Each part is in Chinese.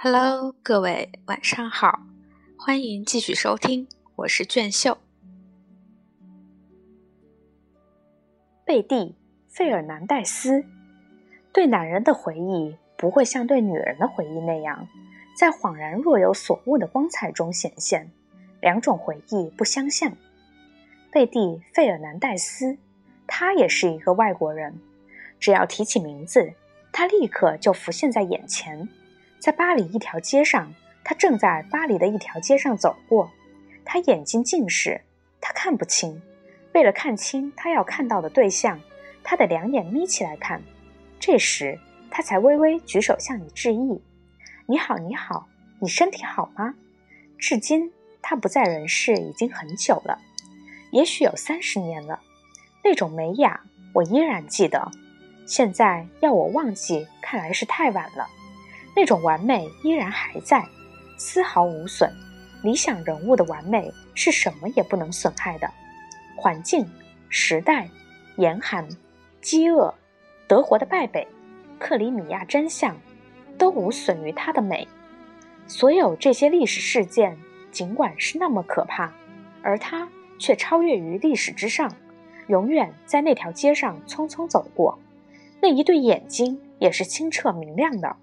Hello，各位晚上好，欢迎继续收听，我是卷秀。贝蒂·费尔南戴斯对男人的回忆不会像对女人的回忆那样，在恍然若有所悟的光彩中显现，两种回忆不相像。贝蒂·费尔南戴斯，他也是一个外国人，只要提起名字，他立刻就浮现在眼前。在巴黎一条街上，他正在巴黎的一条街上走过。他眼睛近视，他看不清。为了看清他要看到的对象，他的两眼眯起来看。这时，他才微微举手向你致意：“你好，你好，你身体好吗？”至今，他不在人世已经很久了，也许有三十年了。那种美雅，我依然记得。现在要我忘记，看来是太晚了。那种完美依然还在，丝毫无损。理想人物的完美是什么也不能损害的。环境、时代、严寒、饥饿、德国的败北、克里米亚真相，都无损于它的美。所有这些历史事件，尽管是那么可怕，而它却超越于历史之上，永远在那条街上匆匆走过。那一对眼睛也是清澈明亮的。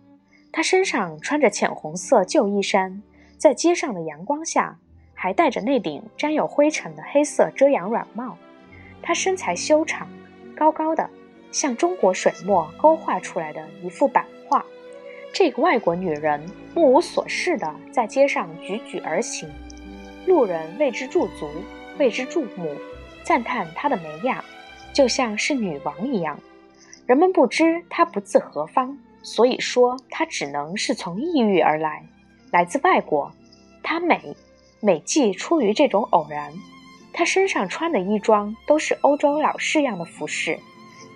他身上穿着浅红色旧衣衫，在街上的阳光下，还戴着那顶沾有灰尘的黑色遮阳软帽。他身材修长，高高的，像中国水墨勾画出来的一幅版画。这个外国女人目无所事地在街上踽踽而行，路人为之驻足，为之注目，赞叹她的美雅，就像是女王一样。人们不知她不自何方。所以说，它只能是从异域而来，来自外国。它美，美既出于这种偶然。他身上穿的衣装都是欧洲老式样的服饰，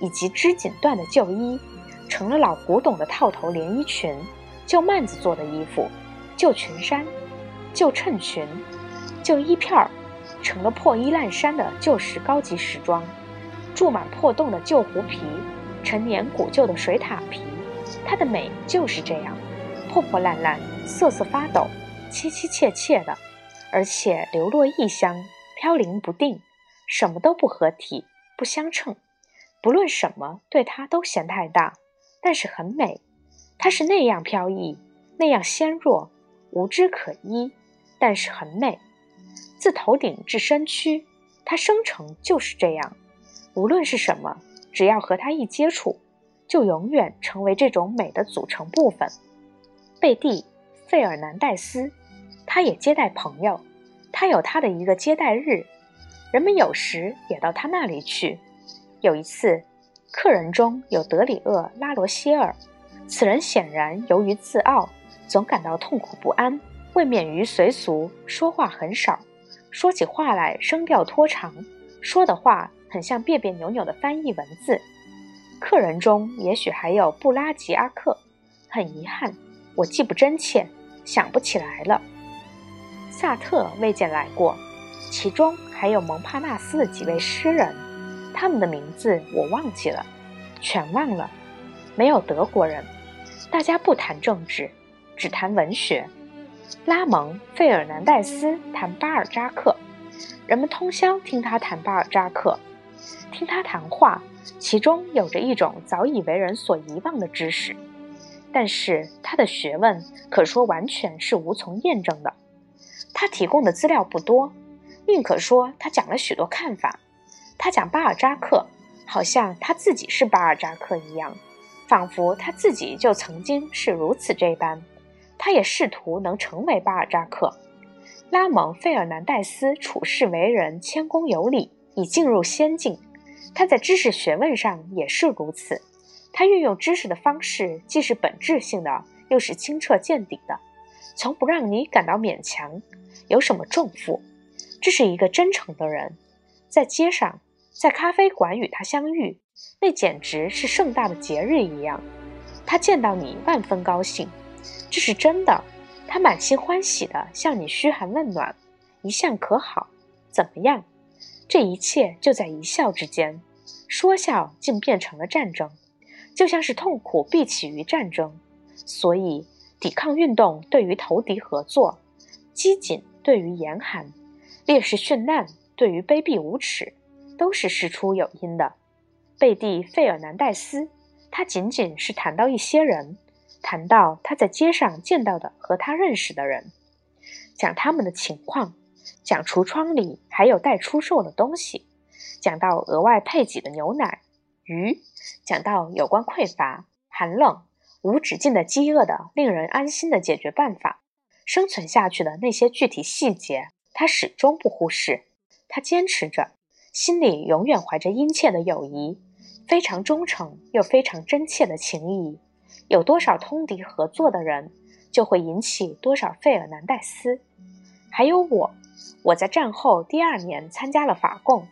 以及织锦缎的旧衣，成了老古董的套头连衣裙、旧幔子做的衣服、旧裙衫、旧衬裙、旧衣片儿，成了破衣烂衫的旧时高级时装，注满破洞的旧狐皮，陈年古旧的水獭皮。她的美就是这样，破破烂烂、瑟瑟发抖、凄凄切切的，而且流落异乡，飘零不定，什么都不合体、不相称。不论什么，对她都嫌太大，但是很美。她是那样飘逸，那样纤弱，无枝可依，但是很美。自头顶至身躯，她生成就是这样。无论是什么，只要和她一接触。就永远成为这种美的组成部分。贝蒂·费尔南戴斯，他也接待朋友，他有他的一个接待日，人们有时也到他那里去。有一次，客人中有德里厄·拉罗歇尔，此人显然由于自傲，总感到痛苦不安，未免于随俗，说话很少，说起话来声调拖长，说的话很像别别扭扭的翻译文字。客人中也许还有布拉吉阿克，很遗憾，我记不真切，想不起来了。萨特未见来过，其中还有蒙帕纳斯的几位诗人，他们的名字我忘记了，全忘了。没有德国人，大家不谈政治，只谈文学。拉蒙·费尔南戴斯谈巴尔扎克，人们通宵听他谈巴尔扎克，听他谈话。其中有着一种早已为人所遗忘的知识，但是他的学问可说完全是无从验证的。他提供的资料不多，宁可说他讲了许多看法。他讲巴尔扎克，好像他自己是巴尔扎克一样，仿佛他自己就曾经是如此这般。他也试图能成为巴尔扎克。拉蒙·费尔南戴斯处事为人谦恭有礼，已进入仙境。他在知识学问上也是如此，他运用知识的方式既是本质性的，又是清澈见底的，从不让你感到勉强，有什么重负。这是一个真诚的人，在街上，在咖啡馆与他相遇，那简直是盛大的节日一样。他见到你万分高兴，这是真的。他满心欢喜地向你嘘寒问暖，一向可好？怎么样？这一切就在一笑之间，说笑竟变成了战争，就像是痛苦必起于战争。所以抵抗运动对于投敌合作，机警对于严寒，烈士殉难对于卑鄙无耻，都是事出有因的。贝蒂·费尔南戴斯，他仅仅是谈到一些人，谈到他在街上见到的和他认识的人，讲他们的情况，讲橱窗里还有待出售的东西，讲到额外配给的牛奶、鱼，讲到有关匮乏、寒冷。无止境的饥饿的令人安心的解决办法，生存下去的那些具体细节，他始终不忽视。他坚持着，心里永远怀着殷切的友谊，非常忠诚又非常真切的情谊。有多少通敌合作的人，就会引起多少费尔南戴斯。还有我，我在战后第二年参加了法共，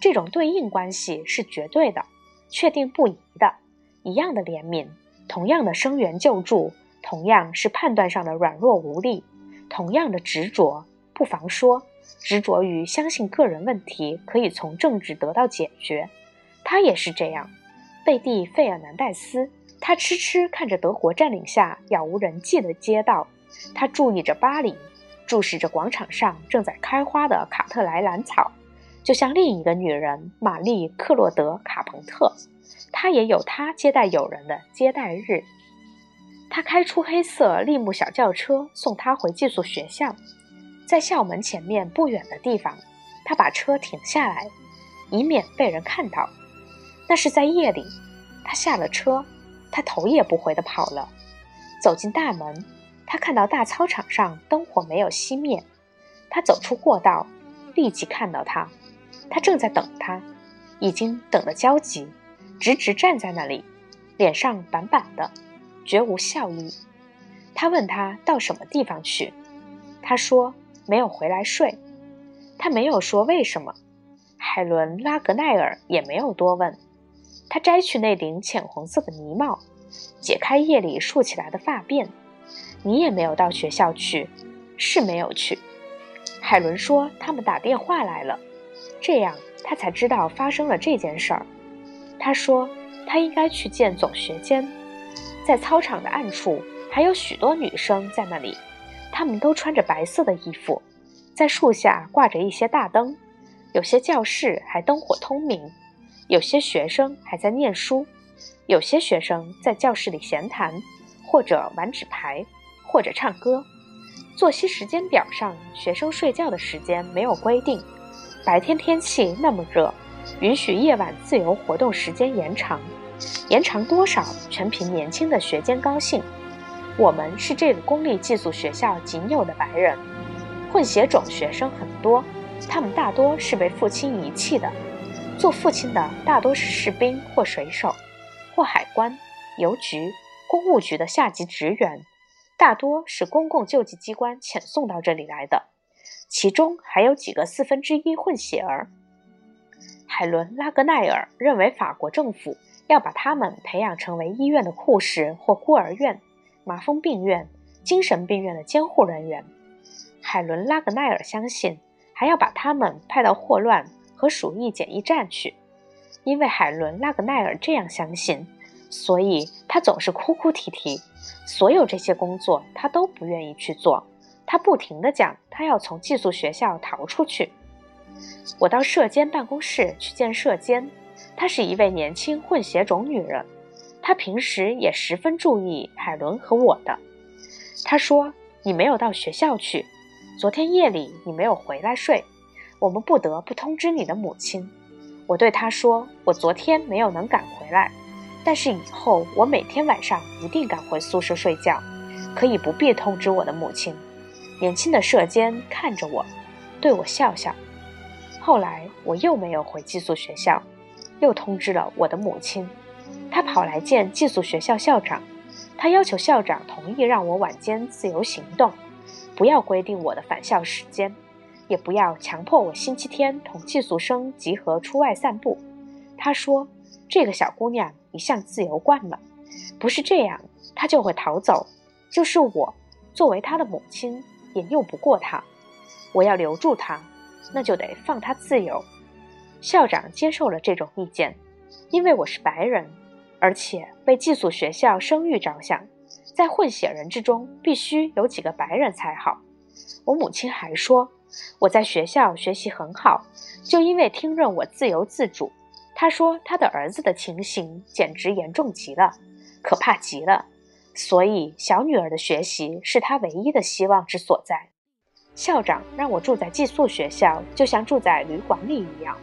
这种对应关系是绝对的，确定不移的，一样的怜悯。同样的声援救助，同样是判断上的软弱无力，同样的执着，不妨说执着于相信个人问题可以从政治得到解决。他也是这样。贝蒂·费尔南戴斯，他痴痴看着德国占领下杳无人迹的街道，他注意着巴黎，注视着广场上正在开花的卡特莱兰草，就像另一个女人玛丽·克洛德·卡彭特。她也有她接待友人的接待日。他开出黑色立木小轿车送他回寄宿学校，在校门前面不远的地方，他把车停下来，以免被人看到。那是在夜里，他下了车，他头也不回地跑了。走进大门，他看到大操场上灯火没有熄灭。他走出过道，立即看到他，他正在等他，已经等得焦急。直直站在那里，脸上板板的，绝无笑意。他问他到什么地方去，他说没有回来睡。他没有说为什么。海伦·拉格奈尔也没有多问。他摘去那顶浅红色的呢帽，解开夜里竖起来的发辫。你也没有到学校去，是没有去。海伦说他们打电话来了，这样他才知道发生了这件事儿。他说：“他应该去见总学监，在操场的暗处还有许多女生在那里，她们都穿着白色的衣服，在树下挂着一些大灯，有些教室还灯火通明，有些学生还在念书，有些学生在教室里闲谈，或者玩纸牌，或者唱歌。作息时间表上，学生睡觉的时间没有规定，白天天气那么热。”允许夜晚自由活动时间延长，延长多少全凭年轻的学监高兴。我们是这个公立寄宿学校仅有的白人，混血种学生很多，他们大多是被父亲遗弃的。做父亲的大多是士兵或水手，或海关、邮局、公务局的下级职员，大多是公共救济机关遣送到这里来的，其中还有几个四分之一混血儿。海伦·拉格奈尔认为，法国政府要把他们培养成为医院的护士或孤儿院、麻风病院、精神病院的监护人员。海伦·拉格奈尔相信，还要把他们派到霍乱和鼠疫检疫站去。因为海伦·拉格奈尔这样相信，所以他总是哭哭啼啼。所有这些工作，他都不愿意去做。他不停地讲，他要从寄宿学校逃出去。我到社监办公室去见社监，她是一位年轻混血种女人，她平时也十分注意海伦和我的。她说：“你没有到学校去，昨天夜里你没有回来睡，我们不得不通知你的母亲。”我对她说：“我昨天没有能赶回来，但是以后我每天晚上一定赶回宿舍睡觉，可以不必通知我的母亲。”年轻的社监看着我，对我笑笑。后来我又没有回寄宿学校，又通知了我的母亲。她跑来见寄宿学校校长，她要求校长同意让我晚间自由行动，不要规定我的返校时间，也不要强迫我星期天同寄宿生集合出外散步。他说：“这个小姑娘一向自由惯了，不是这样她就会逃走。就是我作为她的母亲也拗不过她，我要留住她。”那就得放她自由。校长接受了这种意见，因为我是白人，而且为寄宿学校声誉着想，在混血人之中必须有几个白人才好。我母亲还说，我在学校学习很好，就因为听任我自由自主。他说，他的儿子的情形简直严重极了，可怕极了，所以小女儿的学习是他唯一的希望之所在。校长让我住在寄宿学校，就像住在旅馆里一样。